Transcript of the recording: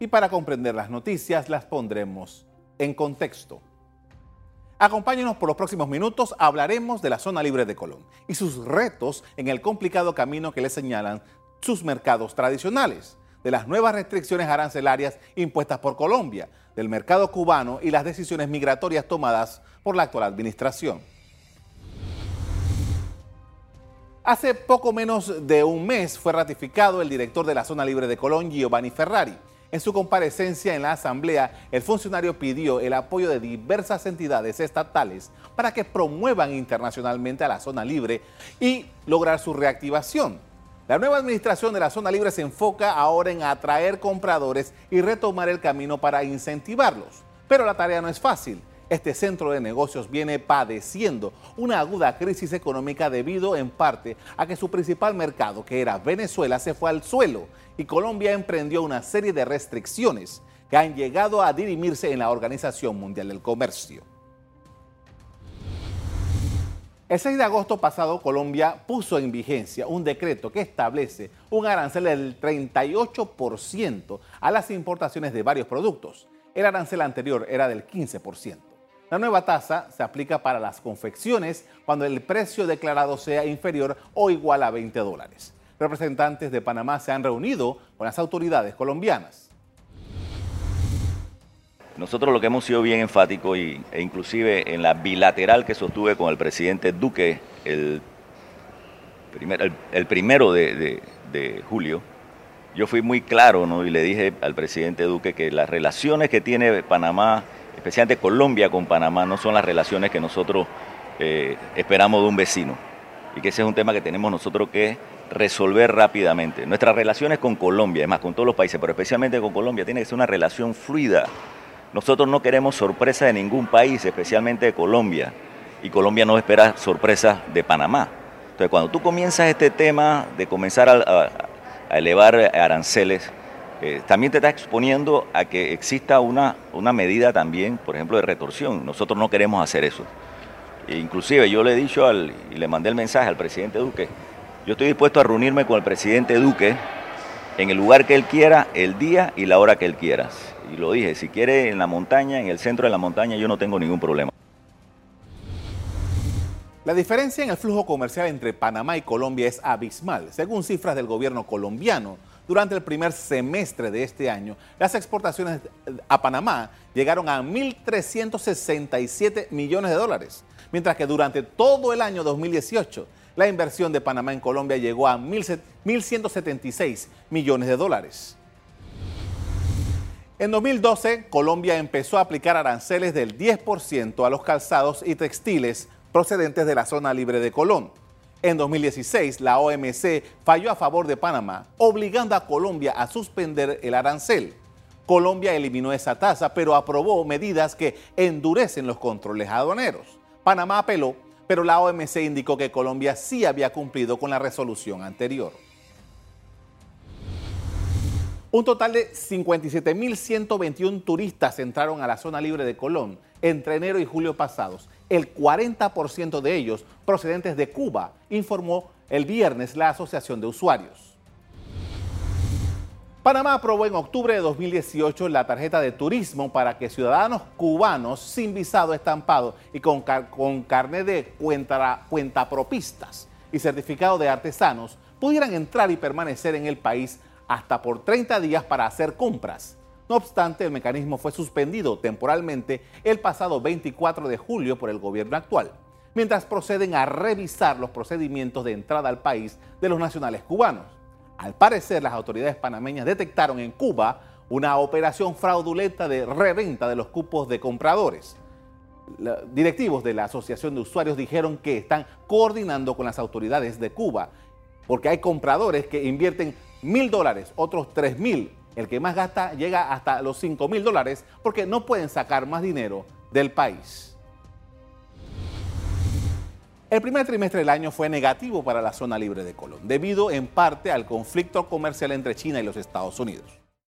y para comprender las noticias las pondremos en contexto. Acompáñenos por los próximos minutos, hablaremos de la zona libre de Colón y sus retos en el complicado camino que le señalan sus mercados tradicionales, de las nuevas restricciones arancelarias impuestas por Colombia, del mercado cubano y las decisiones migratorias tomadas por la actual administración. Hace poco menos de un mes fue ratificado el director de la zona libre de Colón, Giovanni Ferrari. En su comparecencia en la Asamblea, el funcionario pidió el apoyo de diversas entidades estatales para que promuevan internacionalmente a la zona libre y lograr su reactivación. La nueva administración de la zona libre se enfoca ahora en atraer compradores y retomar el camino para incentivarlos. Pero la tarea no es fácil este centro de negocios viene padeciendo una aguda crisis económica debido en parte a que su principal mercado, que era Venezuela, se fue al suelo y Colombia emprendió una serie de restricciones que han llegado a dirimirse en la Organización Mundial del Comercio. El 6 de agosto pasado, Colombia puso en vigencia un decreto que establece un arancel del 38% a las importaciones de varios productos. El arancel anterior era del 15%. La nueva tasa se aplica para las confecciones cuando el precio declarado sea inferior o igual a 20 dólares. Representantes de Panamá se han reunido con las autoridades colombianas. Nosotros lo que hemos sido bien enfáticos y, e inclusive en la bilateral que sostuve con el presidente Duque el, el, primero de, de, julio, yo fui muy claro ¿no? y le dije al presidente Duque que las relaciones que tiene Panamá especialmente Colombia con Panamá, no son las relaciones que nosotros eh, esperamos de un vecino. Y que ese es un tema que tenemos nosotros que resolver rápidamente. Nuestras relaciones con Colombia, es más, con todos los países, pero especialmente con Colombia, tiene que ser una relación fluida. Nosotros no queremos sorpresa de ningún país, especialmente de Colombia. Y Colombia no espera sorpresas de Panamá. Entonces, cuando tú comienzas este tema de comenzar a elevar aranceles, eh, también te está exponiendo a que exista una, una medida también, por ejemplo, de retorsión. Nosotros no queremos hacer eso. E inclusive yo le he dicho al, y le mandé el mensaje al presidente Duque, yo estoy dispuesto a reunirme con el presidente Duque en el lugar que él quiera, el día y la hora que él quiera. Y lo dije, si quiere en la montaña, en el centro de la montaña, yo no tengo ningún problema. La diferencia en el flujo comercial entre Panamá y Colombia es abismal, según cifras del gobierno colombiano durante el primer semestre de este año, las exportaciones a Panamá llegaron a 1.367 millones de dólares, mientras que durante todo el año 2018 la inversión de Panamá en Colombia llegó a 1.176 millones de dólares. En 2012, Colombia empezó a aplicar aranceles del 10% a los calzados y textiles procedentes de la zona libre de Colón. En 2016, la OMC falló a favor de Panamá, obligando a Colombia a suspender el arancel. Colombia eliminó esa tasa, pero aprobó medidas que endurecen los controles aduaneros. Panamá apeló, pero la OMC indicó que Colombia sí había cumplido con la resolución anterior. Un total de 57.121 turistas entraron a la zona libre de Colón entre enero y julio pasados el 40% de ellos procedentes de Cuba, informó el viernes la Asociación de Usuarios. Panamá aprobó en octubre de 2018 la tarjeta de turismo para que ciudadanos cubanos sin visado estampado y con, con carnet de cuenta, cuentapropistas y certificado de artesanos pudieran entrar y permanecer en el país hasta por 30 días para hacer compras no obstante, el mecanismo fue suspendido temporalmente el pasado 24 de julio por el gobierno actual, mientras proceden a revisar los procedimientos de entrada al país de los nacionales cubanos. Al parecer, las autoridades panameñas detectaron en Cuba una operación fraudulenta de reventa de los cupos de compradores. Directivos de la Asociación de Usuarios dijeron que están coordinando con las autoridades de Cuba porque hay compradores que invierten mil dólares, otros tres mil el que más gasta llega hasta los 5 mil dólares porque no pueden sacar más dinero del país. El primer trimestre del año fue negativo para la zona libre de Colón, debido en parte al conflicto comercial entre China y los Estados Unidos.